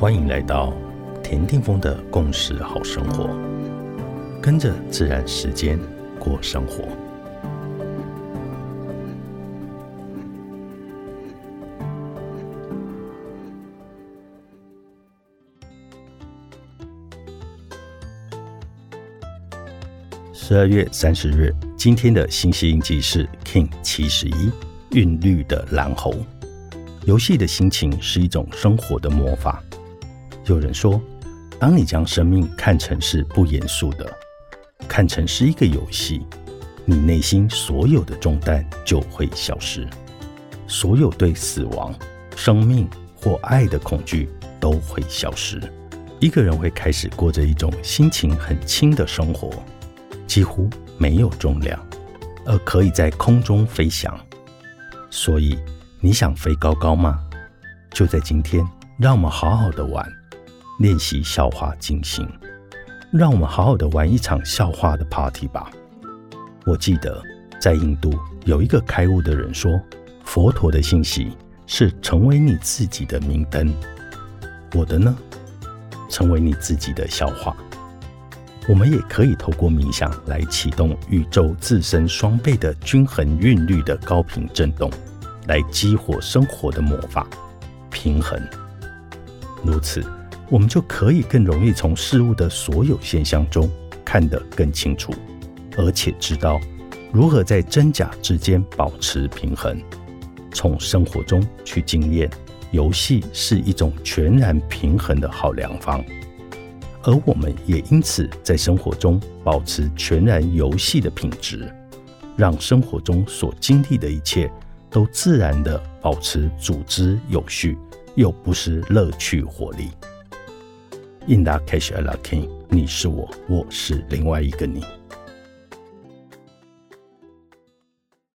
欢迎来到田定峰的共识好生活，跟着自然时间过生活。十二月三十日，今天的星系印记是 King 七十一，韵律的蓝猴。游戏的心情是一种生活的魔法。有人说，当你将生命看成是不严肃的，看成是一个游戏，你内心所有的重担就会消失，所有对死亡、生命或爱的恐惧都会消失。一个人会开始过着一种心情很轻的生活，几乎没有重量，而可以在空中飞翔。所以，你想飞高高吗？就在今天，让我们好好的玩。练习笑话进行，让我们好好的玩一场笑话的 party 吧。我记得在印度有一个开悟的人说，佛陀的信息是成为你自己的明灯。我的呢，成为你自己的笑话。我们也可以透过冥想来启动宇宙自身双倍的均衡韵律的高频振动，来激活生活的魔法平衡。如此。我们就可以更容易从事物的所有现象中看得更清楚，而且知道如何在真假之间保持平衡。从生活中去经验，游戏是一种全然平衡的好良方，而我们也因此在生活中保持全然游戏的品质，让生活中所经历的一切都自然的保持组织有序，又不失乐趣活力。In that case, I like him。你是我，我是另外一个你。